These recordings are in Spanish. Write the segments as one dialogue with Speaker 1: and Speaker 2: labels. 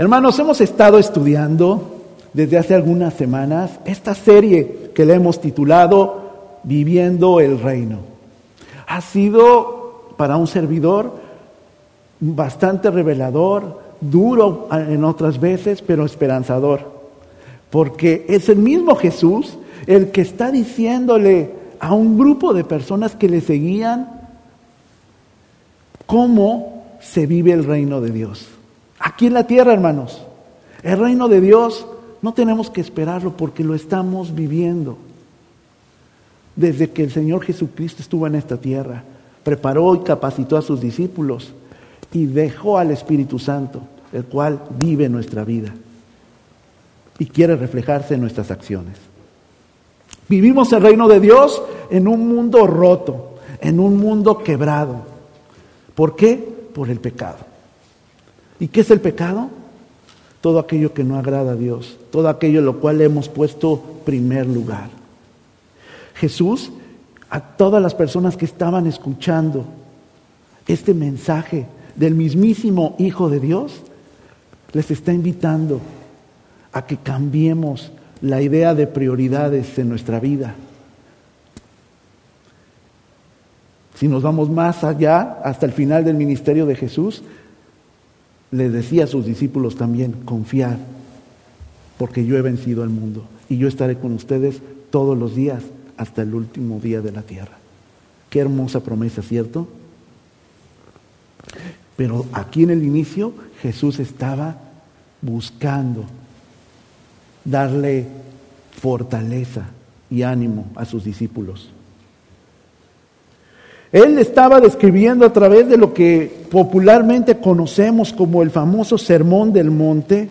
Speaker 1: Hermanos, hemos estado estudiando desde hace algunas semanas esta serie que le hemos titulado Viviendo el Reino. Ha sido para un servidor bastante revelador, duro en otras veces, pero esperanzador. Porque es el mismo Jesús el que está diciéndole a un grupo de personas que le seguían cómo se vive el reino de Dios. Aquí en la tierra, hermanos, el reino de Dios no tenemos que esperarlo porque lo estamos viviendo. Desde que el Señor Jesucristo estuvo en esta tierra, preparó y capacitó a sus discípulos y dejó al Espíritu Santo, el cual vive nuestra vida y quiere reflejarse en nuestras acciones. Vivimos el reino de Dios en un mundo roto, en un mundo quebrado. ¿Por qué? Por el pecado. ¿Y qué es el pecado? Todo aquello que no agrada a Dios, todo aquello lo cual hemos puesto primer lugar. Jesús, a todas las personas que estaban escuchando este mensaje del mismísimo Hijo de Dios, les está invitando a que cambiemos la idea de prioridades en nuestra vida. Si nos vamos más allá, hasta el final del ministerio de Jesús, le decía a sus discípulos también, confiar, porque yo he vencido al mundo y yo estaré con ustedes todos los días hasta el último día de la tierra. Qué hermosa promesa, ¿cierto? Pero aquí en el inicio Jesús estaba buscando darle fortaleza y ánimo a sus discípulos. Él estaba describiendo a través de lo que popularmente conocemos como el famoso Sermón del Monte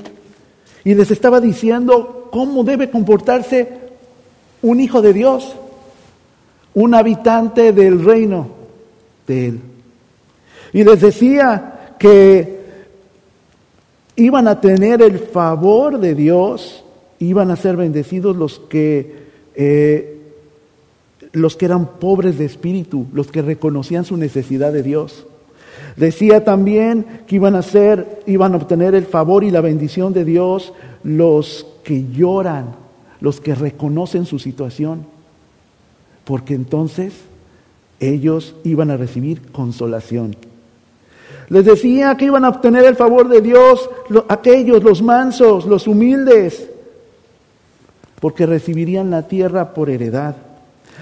Speaker 1: y les estaba diciendo cómo debe comportarse un hijo de Dios, un habitante del reino de Él. Y les decía que iban a tener el favor de Dios iban a ser bendecidos los que, eh, los que eran pobres de espíritu, los que reconocían su necesidad de Dios. Decía también que iban a ser, iban a obtener el favor y la bendición de Dios los que lloran, los que reconocen su situación, porque entonces ellos iban a recibir consolación. Les decía que iban a obtener el favor de Dios aquellos, los mansos, los humildes, porque recibirían la tierra por heredad.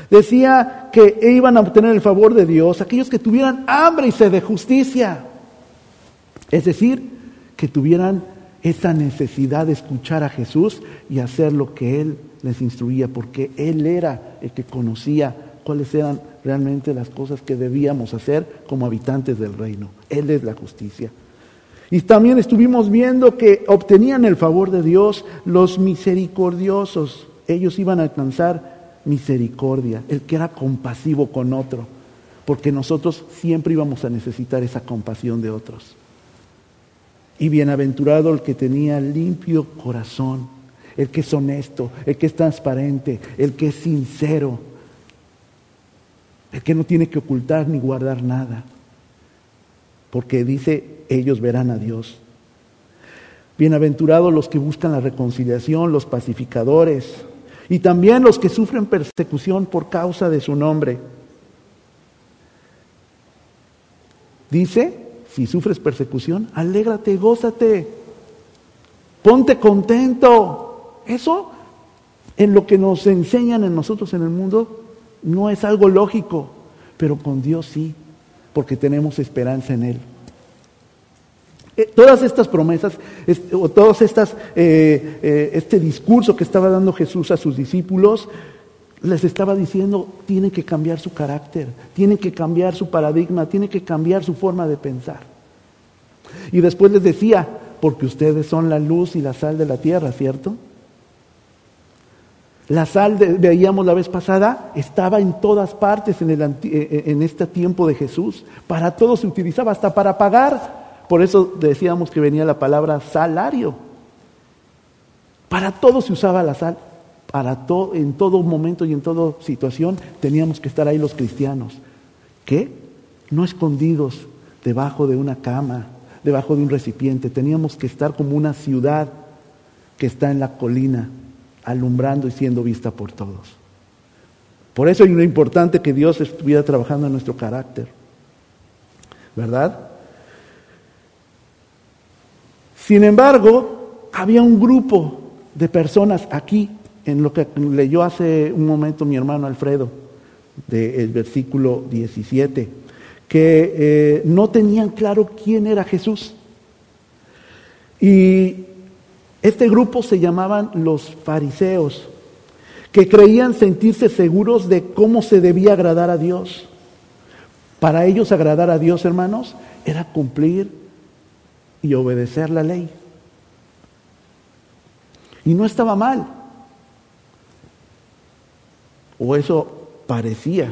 Speaker 1: Decía que iban a obtener el favor de Dios aquellos que tuvieran hambre y sed de justicia. Es decir, que tuvieran esa necesidad de escuchar a Jesús y hacer lo que Él les instruía, porque Él era el que conocía cuáles eran realmente las cosas que debíamos hacer como habitantes del reino. Él es la justicia. Y también estuvimos viendo que obtenían el favor de Dios los misericordiosos. Ellos iban a alcanzar misericordia, el que era compasivo con otro, porque nosotros siempre íbamos a necesitar esa compasión de otros. Y bienaventurado el que tenía limpio corazón, el que es honesto, el que es transparente, el que es sincero, el que no tiene que ocultar ni guardar nada. Porque dice ellos verán a Dios. Bienaventurados los que buscan la reconciliación, los pacificadores, y también los que sufren persecución por causa de su nombre. Dice, si sufres persecución, alégrate, gózate, ponte contento. Eso, en lo que nos enseñan en nosotros en el mundo, no es algo lógico, pero con Dios sí, porque tenemos esperanza en Él. Eh, todas estas promesas, o todos estas, eh, eh, este discurso que estaba dando Jesús a sus discípulos, les estaba diciendo, tienen que cambiar su carácter, tienen que cambiar su paradigma, tienen que cambiar su forma de pensar. Y después les decía, porque ustedes son la luz y la sal de la tierra, ¿cierto? La sal, veíamos la vez pasada, estaba en todas partes en, el, en este tiempo de Jesús. Para todo se utilizaba, hasta para pagar por eso decíamos que venía la palabra salario. Para todo se usaba la sal. Para todo, en todo momento y en toda situación teníamos que estar ahí los cristianos. ¿Qué? No escondidos debajo de una cama, debajo de un recipiente, teníamos que estar como una ciudad que está en la colina, alumbrando y siendo vista por todos. Por eso es lo importante que Dios estuviera trabajando en nuestro carácter. ¿Verdad? Sin embargo, había un grupo de personas aquí, en lo que leyó hace un momento mi hermano Alfredo, del versículo 17, que eh, no tenían claro quién era Jesús. Y este grupo se llamaban los fariseos, que creían sentirse seguros de cómo se debía agradar a Dios. Para ellos agradar a Dios, hermanos, era cumplir y obedecer la ley. Y no estaba mal. O eso parecía.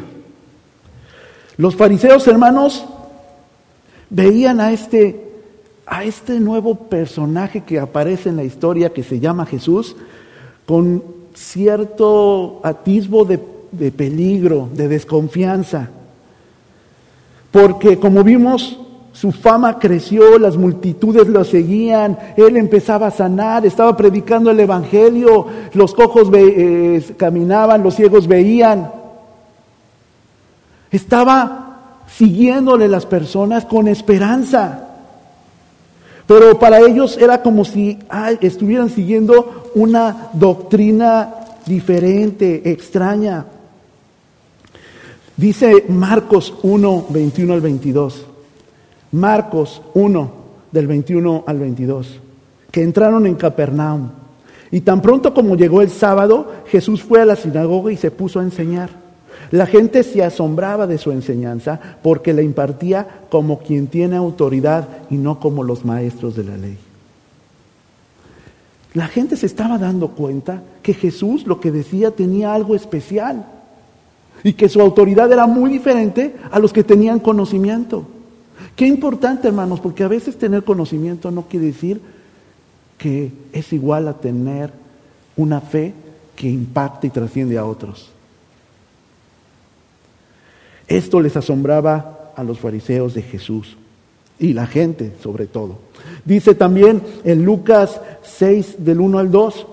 Speaker 1: Los fariseos, hermanos, veían a este, a este nuevo personaje que aparece en la historia que se llama Jesús con cierto atisbo de, de peligro, de desconfianza. Porque como vimos, su fama creció, las multitudes lo seguían, él empezaba a sanar, estaba predicando el Evangelio, los cojos eh, caminaban, los ciegos veían. Estaba siguiéndole las personas con esperanza. Pero para ellos era como si estuvieran siguiendo una doctrina diferente, extraña. Dice Marcos 1, 21 al 22. Marcos 1, del 21 al 22. Que entraron en Capernaum. Y tan pronto como llegó el sábado, Jesús fue a la sinagoga y se puso a enseñar. La gente se asombraba de su enseñanza porque la impartía como quien tiene autoridad y no como los maestros de la ley. La gente se estaba dando cuenta que Jesús lo que decía tenía algo especial y que su autoridad era muy diferente a los que tenían conocimiento. Qué importante, hermanos, porque a veces tener conocimiento no quiere decir que es igual a tener una fe que impacta y trasciende a otros. Esto les asombraba a los fariseos de Jesús y la gente sobre todo. Dice también en Lucas 6 del 1 al 2,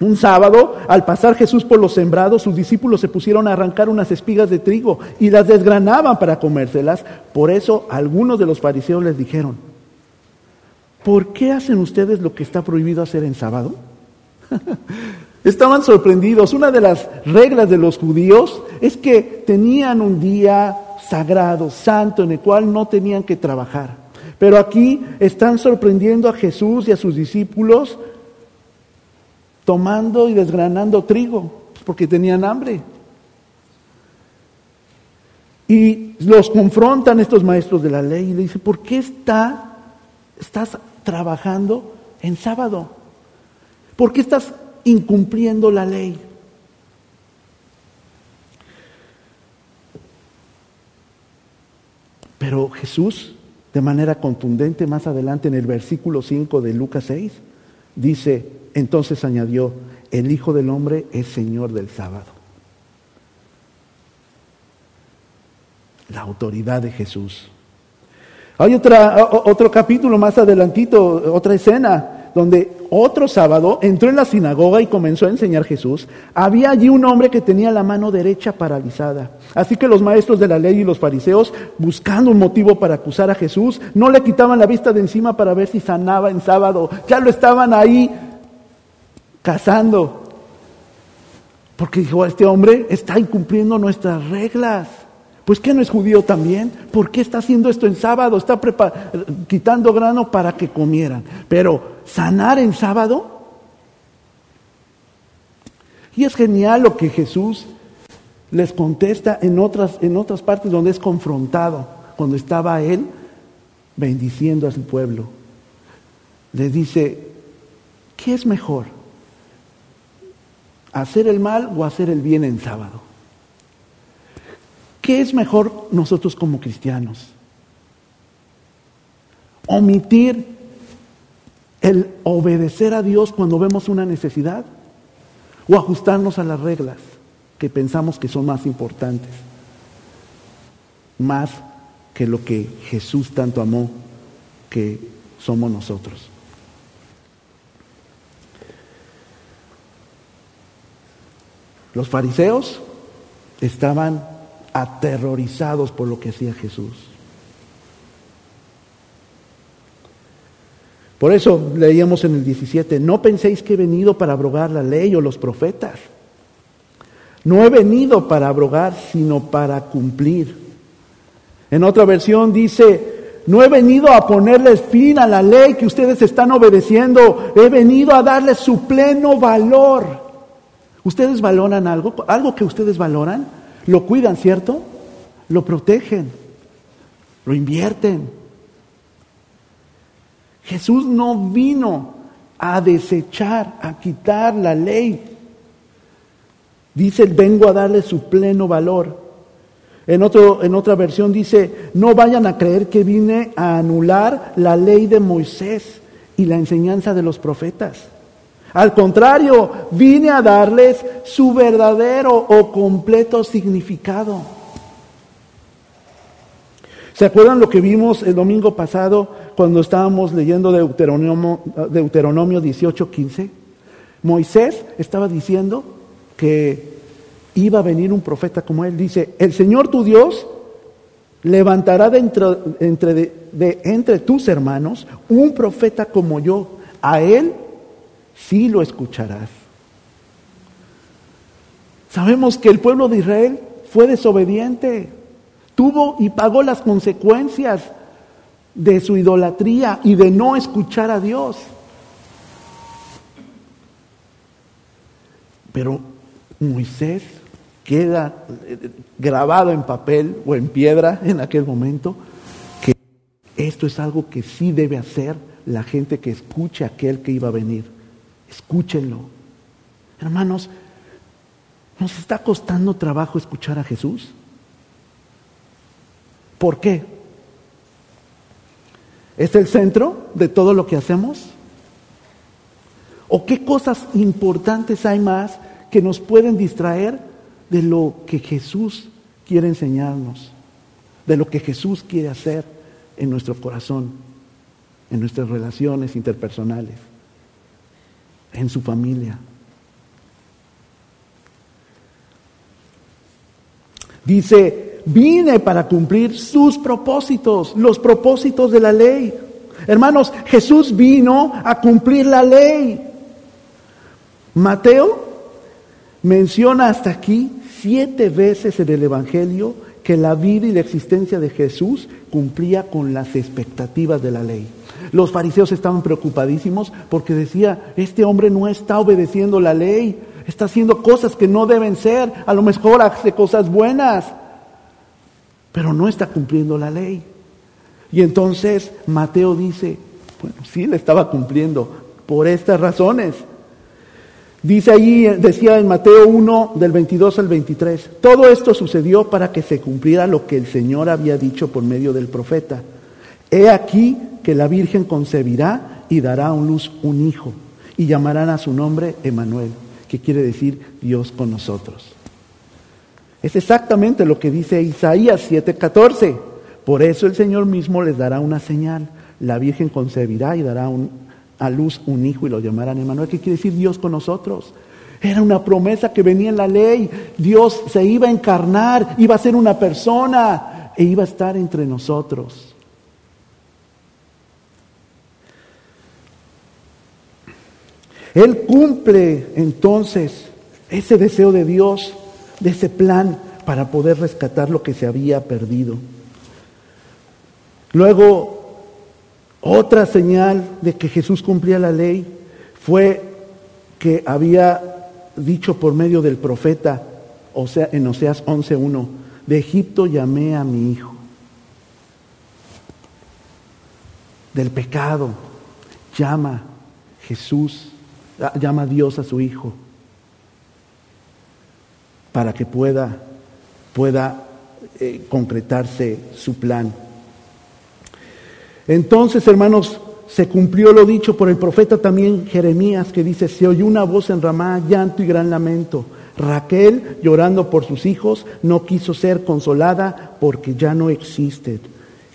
Speaker 1: un sábado, al pasar Jesús por los sembrados, sus discípulos se pusieron a arrancar unas espigas de trigo y las desgranaban para comérselas. Por eso algunos de los fariseos les dijeron, ¿por qué hacen ustedes lo que está prohibido hacer en sábado? Estaban sorprendidos. Una de las reglas de los judíos es que tenían un día sagrado, santo, en el cual no tenían que trabajar. Pero aquí están sorprendiendo a Jesús y a sus discípulos tomando y desgranando trigo, porque tenían hambre. Y los confrontan estos maestros de la ley y le dicen, ¿por qué está, estás trabajando en sábado? ¿Por qué estás incumpliendo la ley? Pero Jesús, de manera contundente, más adelante en el versículo 5 de Lucas 6, dice, entonces añadió, el Hijo del Hombre es Señor del sábado. La autoridad de Jesús. Hay otra, otro capítulo más adelantito, otra escena, donde otro sábado entró en la sinagoga y comenzó a enseñar Jesús, había allí un hombre que tenía la mano derecha paralizada. Así que los maestros de la ley y los fariseos, buscando un motivo para acusar a Jesús, no le quitaban la vista de encima para ver si sanaba en sábado. Ya lo estaban ahí cazando. Porque dijo, este hombre está incumpliendo nuestras reglas. Pues que no es judío también. ¿Por qué está haciendo esto en sábado? Está quitando grano para que comieran. Pero sanar en sábado. Y es genial lo que Jesús les contesta en otras, en otras partes donde es confrontado, cuando estaba él bendiciendo a su pueblo. Le dice, ¿qué es mejor? ¿Hacer el mal o hacer el bien en sábado? ¿Qué es mejor nosotros como cristianos? Omitir el obedecer a Dios cuando vemos una necesidad o ajustarnos a las reglas que pensamos que son más importantes, más que lo que Jesús tanto amó que somos nosotros. Los fariseos estaban aterrorizados por lo que hacía Jesús. Por eso leíamos en el 17, no penséis que he venido para abrogar la ley o los profetas. No he venido para abrogar, sino para cumplir. En otra versión dice, no he venido a ponerles fin a la ley que ustedes están obedeciendo, he venido a darles su pleno valor. ¿Ustedes valoran algo? ¿Algo que ustedes valoran? Lo cuidan, ¿cierto? Lo protegen, lo invierten. Jesús no vino a desechar, a quitar la ley. Dice, vengo a darle su pleno valor. En, otro, en otra versión dice, no vayan a creer que vine a anular la ley de Moisés y la enseñanza de los profetas. Al contrario, vine a darles su verdadero o completo significado. ¿Se acuerdan lo que vimos el domingo pasado cuando estábamos leyendo Deuteronomio, Deuteronomio 18:15? Moisés estaba diciendo que iba a venir un profeta como él. Dice, el Señor tu Dios levantará de entre tus hermanos un profeta como yo. A él sí lo escucharás. Sabemos que el pueblo de Israel fue desobediente, tuvo y pagó las consecuencias de su idolatría y de no escuchar a Dios. Pero Moisés queda eh, grabado en papel o en piedra en aquel momento que esto es algo que sí debe hacer la gente que escuche a aquel que iba a venir. Escúchenlo. Hermanos, ¿nos está costando trabajo escuchar a Jesús? ¿Por qué? ¿Es el centro de todo lo que hacemos? ¿O qué cosas importantes hay más que nos pueden distraer de lo que Jesús quiere enseñarnos? De lo que Jesús quiere hacer en nuestro corazón, en nuestras relaciones interpersonales en su familia. Dice, vine para cumplir sus propósitos, los propósitos de la ley. Hermanos, Jesús vino a cumplir la ley. Mateo menciona hasta aquí siete veces en el Evangelio que la vida y la existencia de Jesús cumplía con las expectativas de la ley. Los fariseos estaban preocupadísimos porque decía, este hombre no está obedeciendo la ley, está haciendo cosas que no deben ser, a lo mejor hace cosas buenas, pero no está cumpliendo la ley. Y entonces Mateo dice, bueno, sí le estaba cumpliendo por estas razones. Dice allí, decía en Mateo 1 del 22 al 23, todo esto sucedió para que se cumpliera lo que el Señor había dicho por medio del profeta. He aquí que la Virgen concebirá y dará a luz un hijo y llamarán a su nombre Emanuel, que quiere decir Dios con nosotros. Es exactamente lo que dice Isaías 7:14. Por eso el Señor mismo les dará una señal. La Virgen concebirá y dará a luz un hijo y lo llamarán Emanuel, que quiere decir Dios con nosotros. Era una promesa que venía en la ley. Dios se iba a encarnar, iba a ser una persona e iba a estar entre nosotros. Él cumple entonces ese deseo de Dios, de ese plan para poder rescatar lo que se había perdido. Luego, otra señal de que Jesús cumplía la ley fue que había dicho por medio del profeta, o sea, en Oseas 11.1, de Egipto llamé a mi hijo. Del pecado llama Jesús llama a Dios a su Hijo para que pueda, pueda eh, concretarse su plan. Entonces, hermanos, se cumplió lo dicho por el profeta también Jeremías, que dice, se oyó una voz en Ramá, llanto y gran lamento. Raquel, llorando por sus hijos, no quiso ser consolada porque ya no existen.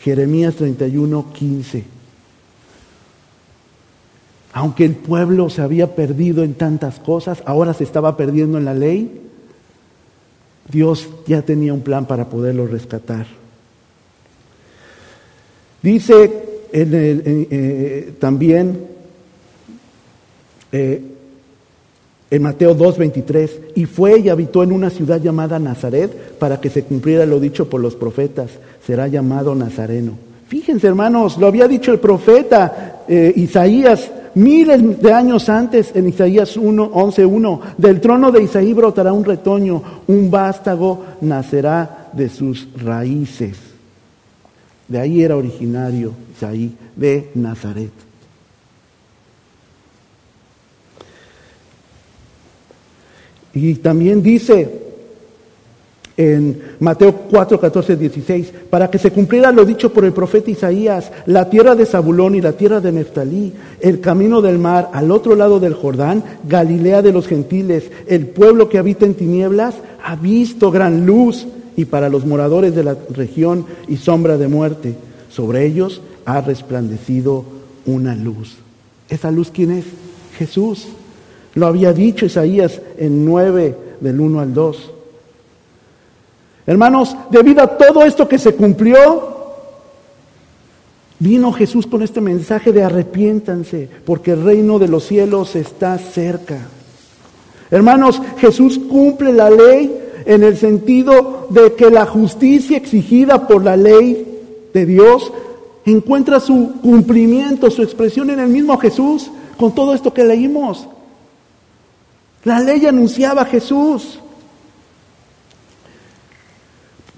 Speaker 1: Jeremías 31, 15. Aunque el pueblo se había perdido en tantas cosas, ahora se estaba perdiendo en la ley, Dios ya tenía un plan para poderlo rescatar. Dice eh, también eh, en Mateo 2.23, y fue y habitó en una ciudad llamada Nazaret para que se cumpliera lo dicho por los profetas, será llamado Nazareno. Fíjense hermanos, lo había dicho el profeta eh, Isaías miles de años antes en Isaías 1, 11.1, del trono de Isaí brotará un retoño, un vástago nacerá de sus raíces. De ahí era originario Isaí, de Nazaret. Y también dice en Mateo 4, 14, 16, para que se cumpliera lo dicho por el profeta Isaías, la tierra de Zabulón y la tierra de Neftalí, el camino del mar al otro lado del Jordán, Galilea de los gentiles, el pueblo que habita en tinieblas, ha visto gran luz, y para los moradores de la región y sombra de muerte, sobre ellos ha resplandecido una luz. ¿Esa luz quién es? Jesús. Lo había dicho Isaías en 9 del 1 al 2. Hermanos, debido a todo esto que se cumplió, vino Jesús con este mensaje de arrepiéntanse, porque el reino de los cielos está cerca. Hermanos, Jesús cumple la ley en el sentido de que la justicia exigida por la ley de Dios encuentra su cumplimiento, su expresión en el mismo Jesús, con todo esto que leímos. La ley anunciaba a Jesús.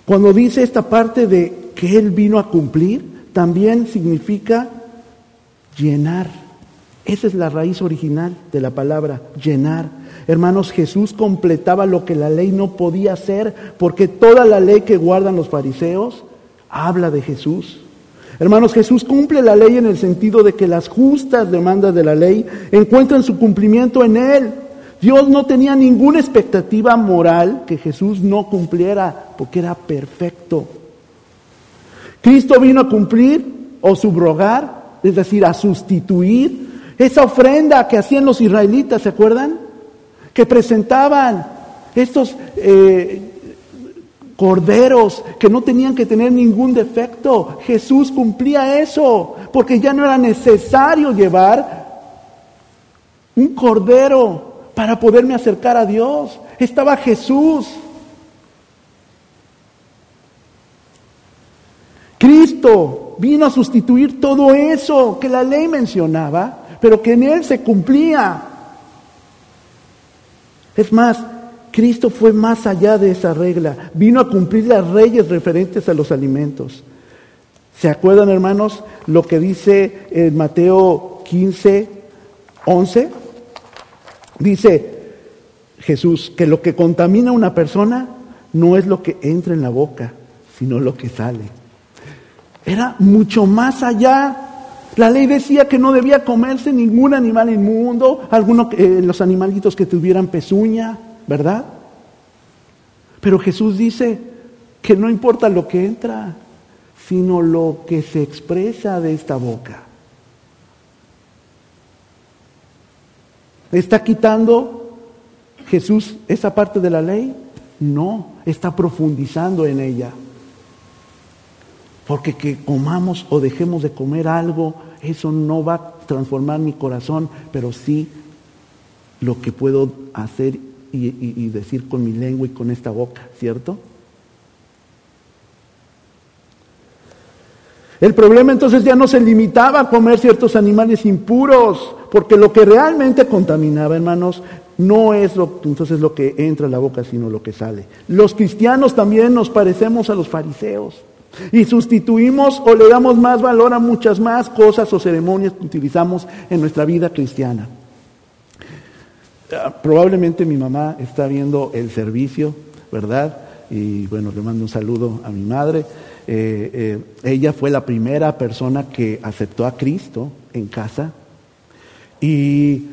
Speaker 1: Cuando dice esta parte de que Él vino a cumplir, también significa llenar. Esa es la raíz original de la palabra, llenar. Hermanos, Jesús completaba lo que la ley no podía hacer, porque toda la ley que guardan los fariseos habla de Jesús. Hermanos, Jesús cumple la ley en el sentido de que las justas demandas de la ley encuentran su cumplimiento en Él. Dios no tenía ninguna expectativa moral que Jesús no cumpliera porque era perfecto. Cristo vino a cumplir o subrogar, es decir, a sustituir esa ofrenda que hacían los israelitas, ¿se acuerdan? Que presentaban estos eh, corderos que no tenían que tener ningún defecto. Jesús cumplía eso, porque ya no era necesario llevar un cordero para poderme acercar a Dios. Estaba Jesús. Cristo vino a sustituir todo eso que la ley mencionaba, pero que en Él se cumplía. Es más, Cristo fue más allá de esa regla. Vino a cumplir las leyes referentes a los alimentos. ¿Se acuerdan, hermanos, lo que dice en Mateo 15, 11? Dice Jesús que lo que contamina a una persona no es lo que entra en la boca, sino lo que sale. Era mucho más allá. La ley decía que no debía comerse ningún animal inmundo, algunos eh, los animalitos que tuvieran pezuña, ¿verdad? Pero Jesús dice que no importa lo que entra, sino lo que se expresa de esta boca. ¿Está quitando Jesús esa parte de la ley? No, está profundizando en ella. Porque que comamos o dejemos de comer algo, eso no va a transformar mi corazón, pero sí lo que puedo hacer y, decir con mi lengua y con esta boca, ¿cierto? El problema entonces ya no se limitaba a comer ciertos animales impuros, porque lo que realmente contaminaba, hermanos, no es lo, entonces lo que entra a la boca, sino lo que sale. Los cristianos también nos parecemos a los fariseos y sustituimos o le damos más valor a muchas más cosas o ceremonias que utilizamos en nuestra vida cristiana. Ah, probablemente mi mamá está viendo el servicio, ¿verdad? Y bueno, le mando un saludo a mi madre. Eh, eh, ella fue la primera persona que aceptó a Cristo en casa y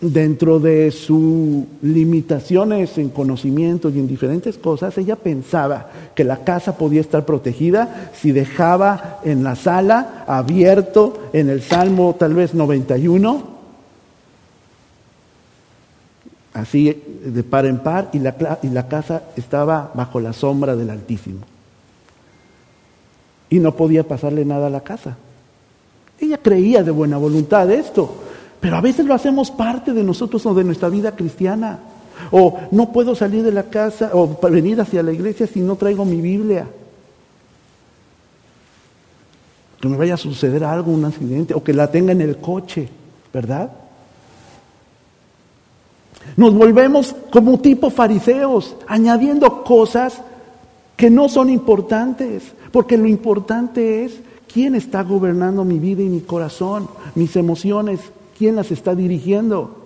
Speaker 1: dentro de sus limitaciones en conocimiento y en diferentes cosas, ella pensaba que la casa podía estar protegida si dejaba en la sala abierto en el Salmo tal vez 91 así de par en par, y la, y la casa estaba bajo la sombra del Altísimo. Y no podía pasarle nada a la casa. Ella creía de buena voluntad esto, pero a veces lo hacemos parte de nosotros o de nuestra vida cristiana. O no puedo salir de la casa o venir hacia la iglesia si no traigo mi Biblia. Que me vaya a suceder algo, un accidente, o que la tenga en el coche, ¿verdad? Nos volvemos como tipo fariseos, añadiendo cosas que no son importantes, porque lo importante es quién está gobernando mi vida y mi corazón, mis emociones, quién las está dirigiendo.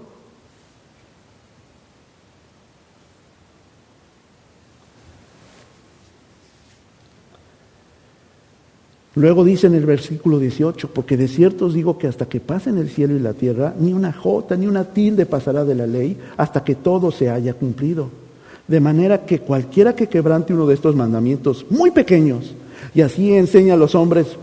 Speaker 1: Luego dice en el versículo 18, porque de cierto os digo que hasta que pasen el cielo y la tierra, ni una jota ni una tilde pasará de la ley hasta que todo se haya cumplido. De manera que cualquiera que quebrante uno de estos mandamientos muy pequeños, y así enseña a los hombres,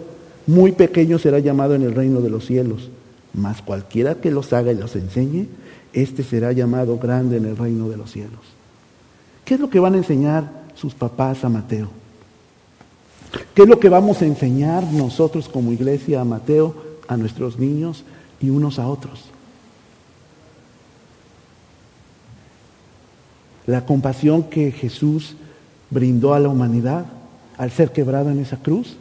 Speaker 1: muy pequeños será llamado en el reino de los cielos. Mas cualquiera que los haga y los enseñe, éste será llamado grande en el reino de los cielos. ¿Qué es lo que van a enseñar sus papás a Mateo? ¿Qué es lo que vamos a enseñar nosotros como iglesia a Mateo, a nuestros niños y unos a otros? La compasión que Jesús brindó a la humanidad al ser quebrado en esa cruz,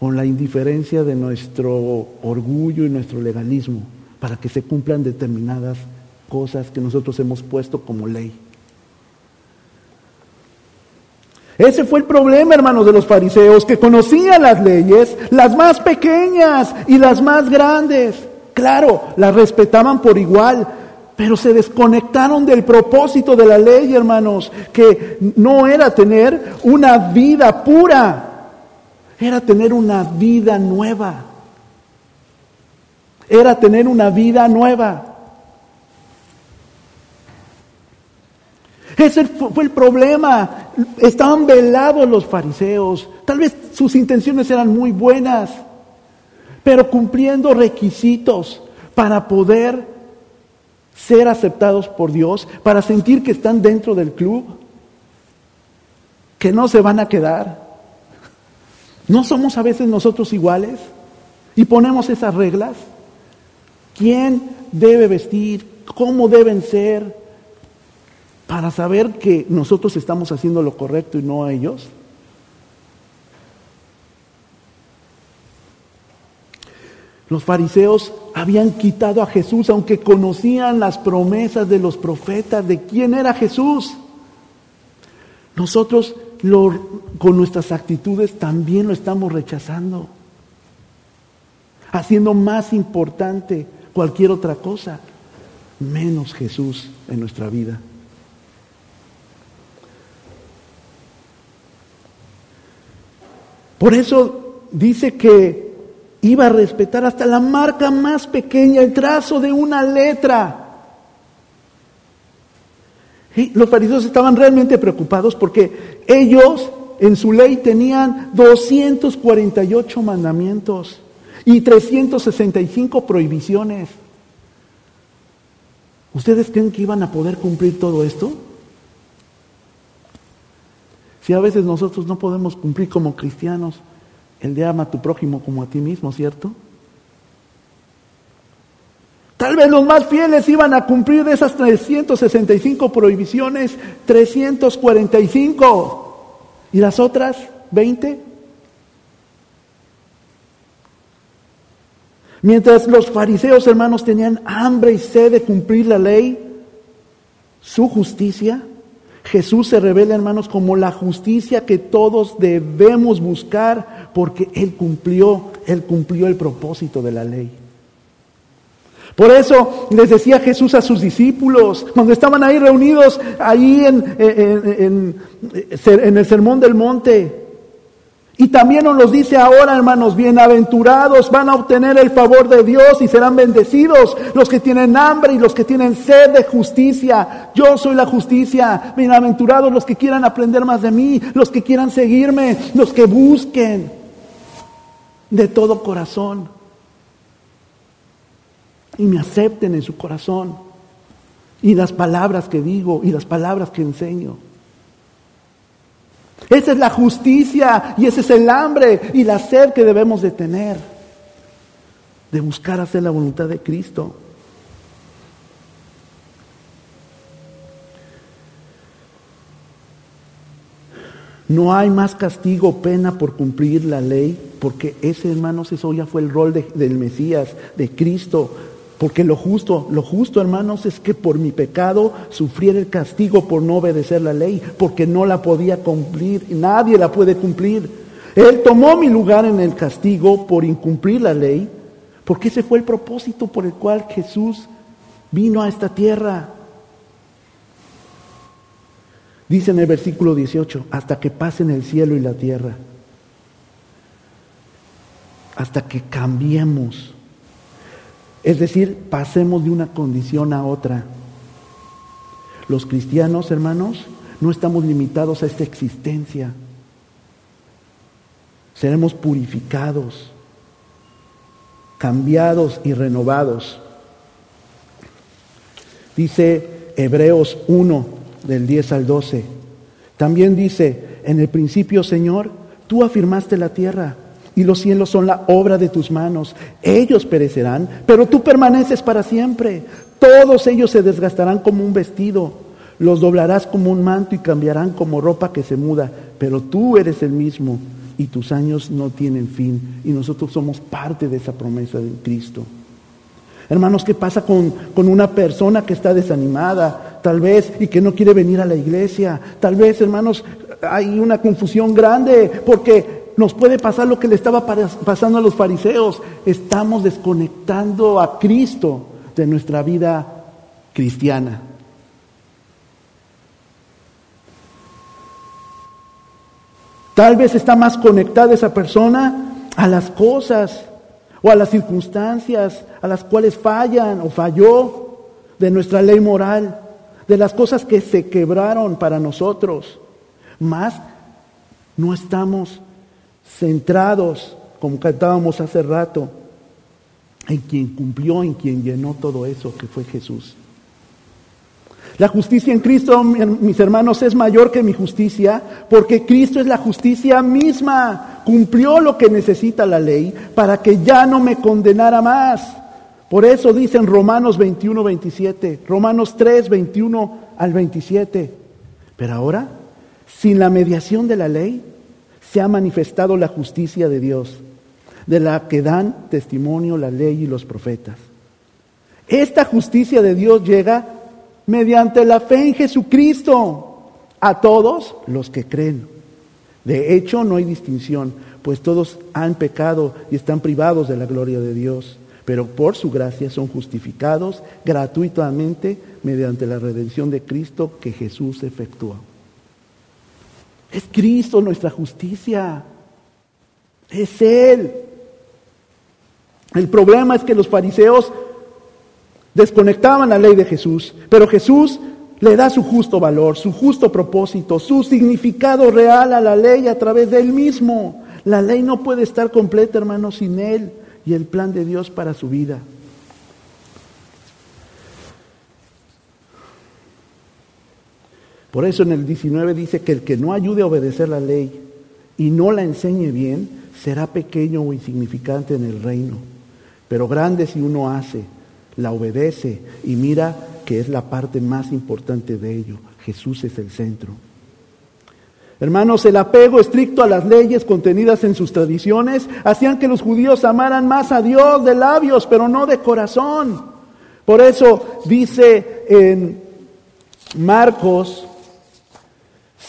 Speaker 1: o la indiferencia de nuestro orgullo y nuestro legalismo para que se cumplan determinadas cosas que nosotros hemos puesto como ley. Ese fue el problema, hermanos, de los fariseos, que conocían las leyes, las más pequeñas y las más grandes. Claro, las respetaban por igual, pero se desconectaron del propósito de la ley, hermanos, que no era tener una vida pura, era tener una vida nueva. Era tener una vida nueva. Ese fue el problema. Estaban velados los fariseos. Tal vez sus intenciones eran muy buenas, pero cumpliendo requisitos para poder ser aceptados por Dios, para sentir que están dentro del club, que no se van a quedar. ¿No somos a veces nosotros iguales? Y ponemos esas reglas. ¿Quién debe vestir? ¿Cómo deben ser? para saber que nosotros estamos haciendo lo correcto y no ellos? Los fariseos habían quitado a Jesús, aunque conocían las promesas de los profetas de quién era Jesús. Nosotros con nuestras actitudes también lo estamos rechazando, haciendo más importante cualquier otra cosa, menos Jesús en nuestra vida. Por eso dice que iba a respetar hasta la marca más pequeña, el trazo de una letra. Y los fariseos estaban realmente preocupados porque ellos en su ley tenían 248 mandamientos y 365 prohibiciones. ¿Ustedes creen que iban a poder cumplir todo esto? Si a veces nosotros no podemos cumplir como cristianos el de ama a tu prójimo como a ti mismo, ¿cierto? Tal vez los más fieles iban a cumplir de esas 365 prohibiciones, 345. ¿Y las otras 20? Mientras los fariseos hermanos tenían hambre y sed de cumplir la ley, su justicia, Jesús se revela, hermanos, como la justicia que todos debemos buscar porque Él cumplió, Él cumplió el propósito de la ley. Por eso les decía Jesús a sus discípulos, cuando estaban ahí reunidos, ahí en, en, en el Sermón del Monte, y también nos los dice ahora, hermanos, bienaventurados van a obtener el favor de Dios y serán bendecidos los que tienen hambre y los que tienen sed de justicia. Yo soy la justicia. Bienaventurados los que quieran aprender más de mí, los que quieran seguirme, los que busquen de todo corazón y me acepten en su corazón. y las palabras que digo y las palabras que enseño. Esa es la justicia y ese es el hambre y la sed que debemos de tener, de buscar hacer la voluntad de Cristo. No hay más castigo o pena por cumplir la ley, porque ese, hermanos, eso ya fue el rol del Mesías, de Cristo. Porque lo justo, lo justo, hermanos, es que por mi pecado sufriera el castigo por no obedecer la ley, porque no la podía cumplir, nadie la puede cumplir. Él tomó mi lugar en el castigo por incumplir la ley, porque ese fue el propósito por el cual Jesús vino a esta tierra. Dice en el versículo 18, hasta que pasen el cielo y la tierra, hasta que cambiemos, es decir, pasemos de una condición a otra. Los cristianos, hermanos, no estamos limitados a esta existencia. Seremos purificados, cambiados y renovados. Dice Hebreos 1, del 10 al 12. También dice, en el principio, Señor, tú afirmaste la tierra y los cielos son la obra de tus manos. Ellos perecerán, pero tú permaneces para siempre. Todos ellos se desgastarán como un vestido. Los doblarás como un manto y cambiarán como ropa que se muda. Pero tú eres el mismo y tus años no tienen fin. Y nosotros somos parte de esa promesa de Cristo. Hermanos, ¿qué pasa con, con, una persona que está desanimada, tal vez, y que no quiere venir a la iglesia? Tal vez, hermanos, hay una confusión grande porque nos puede pasar lo que le estaba pasando a los fariseos. Estamos desconectando a Cristo de nuestra vida cristiana. Tal vez está más conectada esa persona a las cosas o a las circunstancias a las cuales fallan o falló de nuestra ley moral, de las cosas que se quebraron para nosotros. Más no estamos centrados, como cantábamos hace rato, en quien cumplió, en quien llenó todo eso, que fue Jesús. La justicia en Cristo, mis hermanos, es mayor que mi justicia, porque Cristo es la justicia misma. Cumplió lo que necesita la ley para que ya no me condenara más. Por eso dicen Romanos 21, 27, Romanos 3, 21 al 27. Pero ahora, sin la mediación de la ley, se ha manifestado la justicia de Dios, de la que dan testimonio la ley y los profetas. Esta justicia de Dios llega mediante la fe en Jesucristo a todos los que creen. De hecho, no hay distinción, pues todos han pecado y están privados de la gloria de Dios, pero por su gracia son justificados gratuitamente mediante la redención de Cristo que Jesús efectuó. Es Cristo nuestra justicia. Es Él. El problema es que los fariseos desconectaban la ley de Jesús, pero Jesús le da su justo valor, su justo propósito, su significado real a la ley a través de él mismo. La ley no puede estar completa, hermano, sin él y el plan de Dios para su vida. Por eso en el 19 dice que el que no ayude a obedecer la ley y no la enseñe bien, será pequeño o insignificante en el reino. Pero grande si uno hace la obedece y mira que es la parte más importante de ello. Jesús es el centro. Hermanos, el apego estricto a las leyes contenidas en sus tradiciones hacían que los judíos amaran más a Dios de labios, pero no de corazón. Por eso dice en Marcos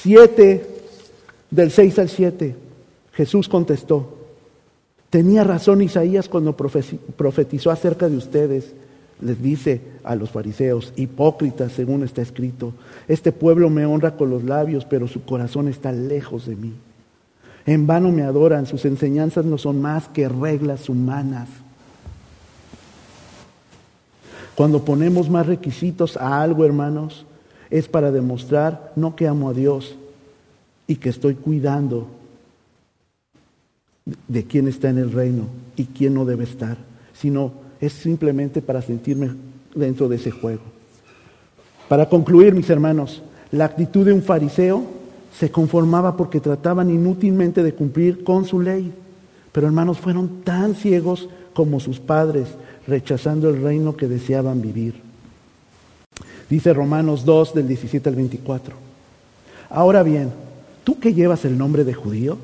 Speaker 1: 7, del 6 al 7, Jesús contestó, tenía razón Isaías cuando profetizó acerca de ustedes les dice a los fariseos, hipócritas según está escrito, este pueblo me honra con los labios, pero su corazón está lejos de mí. En vano me adoran, sus enseñanzas no son más que reglas humanas. Cuando ponemos más requisitos a algo, hermanos, es para demostrar no que amo a Dios y que estoy cuidando de quién está en el reino y quién no debe estar, sino es simplemente para sentirme dentro de ese juego. Para concluir, mis hermanos, la actitud de un fariseo se conformaba porque trataban inútilmente de cumplir con su ley. Pero hermanos, fueron tan ciegos como sus padres, rechazando el reino que deseaban vivir. Dice Romanos 2 del 17 al 24. Ahora bien, tú que llevas el nombre de judío,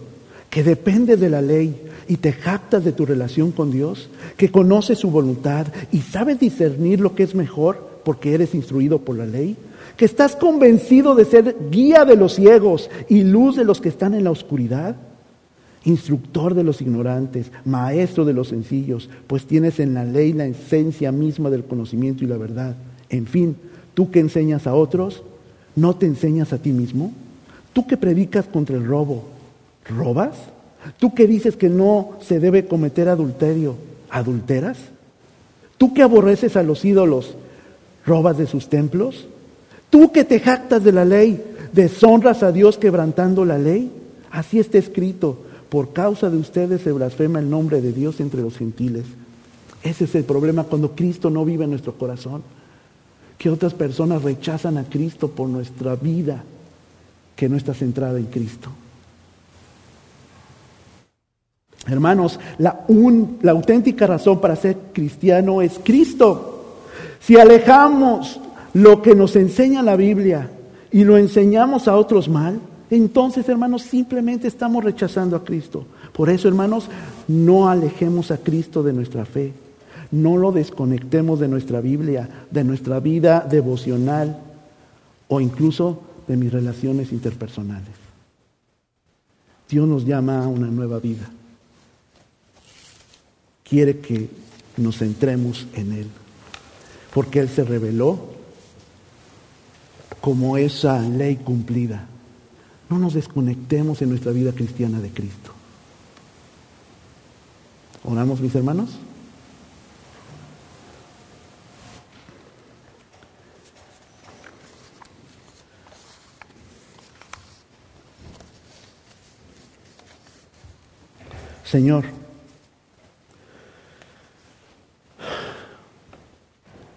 Speaker 1: que depende de la ley y te jactas de tu relación con Dios, que conoces su voluntad y sabes discernir lo que es mejor porque eres instruido por la ley, que estás convencido de ser guía de los ciegos y luz de los que están en la oscuridad, instructor de los ignorantes, maestro de los sencillos, pues tienes en la ley la esencia misma del conocimiento y la verdad. En fin, tú que enseñas a otros, ¿no te enseñas a ti mismo? Tú que predicas contra el robo, ¿robas? Tú que dices que no se debe cometer adulterio, ¿adulteras? Tú que aborreces a los ídolos, ¿robas de sus templos? Tú que te jactas de la ley, deshonras a Dios quebrantando la ley. Así está escrito, por causa de ustedes se blasfema el nombre de Dios entre los gentiles. Ese es el problema cuando Cristo no vive en nuestro corazón. Que otras personas rechazan a Cristo por nuestra vida que no está centrada en Cristo. Hermanos, la, la auténtica razón para ser cristiano es Cristo. Si alejamos lo que nos enseña la Biblia y lo enseñamos a otros mal, entonces, hermanos, simplemente estamos rechazando a Cristo. Por eso, hermanos, no alejemos a Cristo de nuestra fe. No lo desconectemos de nuestra Biblia, de nuestra vida devocional o incluso de mis relaciones interpersonales. Dios nos llama a una nueva vida quiere que nos centremos en Él. Porque Él se reveló como esa ley cumplida. No nos desconectemos en nuestra vida cristiana de Cristo. ¿Oramos, mis hermanos? Señor,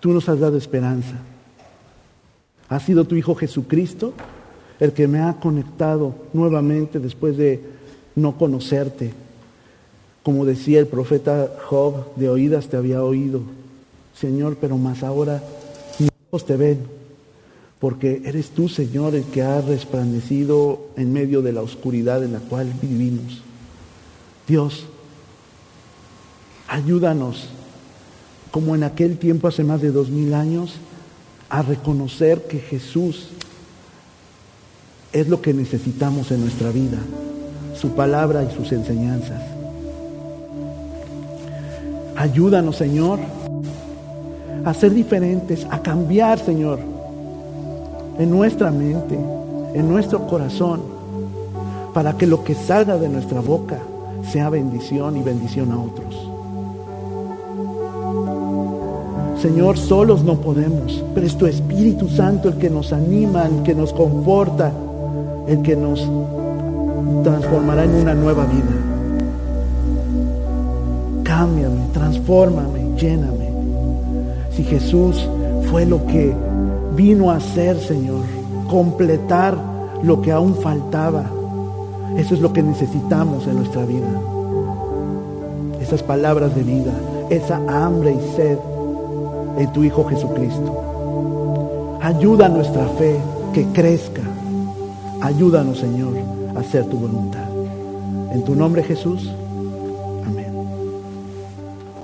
Speaker 1: Tú nos has dado esperanza. Ha sido tu Hijo Jesucristo el que me ha conectado nuevamente después de no conocerte. Como decía el profeta Job, de oídas te había oído, Señor, pero más ahora mis ojos te ven, porque eres tú, Señor, el que ha resplandecido en medio de la oscuridad en la cual vivimos. Dios, ayúdanos como en aquel tiempo hace más de dos mil años, a reconocer que Jesús es lo que necesitamos en nuestra vida, su palabra y sus enseñanzas. Ayúdanos, Señor, a ser diferentes, a cambiar, Señor, en nuestra mente, en nuestro corazón, para que lo que salga de nuestra boca sea bendición y bendición a otros. Señor, solos no podemos, pero es tu Espíritu Santo el que nos anima, el que nos conforta, el que nos transformará en una nueva vida. Cámbiame, transfórmame, lléname. Si Jesús fue lo que vino a hacer, Señor, completar lo que aún faltaba, eso es lo que necesitamos en nuestra vida. Esas palabras de vida, esa hambre y sed en tu Hijo Jesucristo. Ayuda nuestra fe que crezca. Ayúdanos, Señor, a hacer tu voluntad. En tu nombre, Jesús.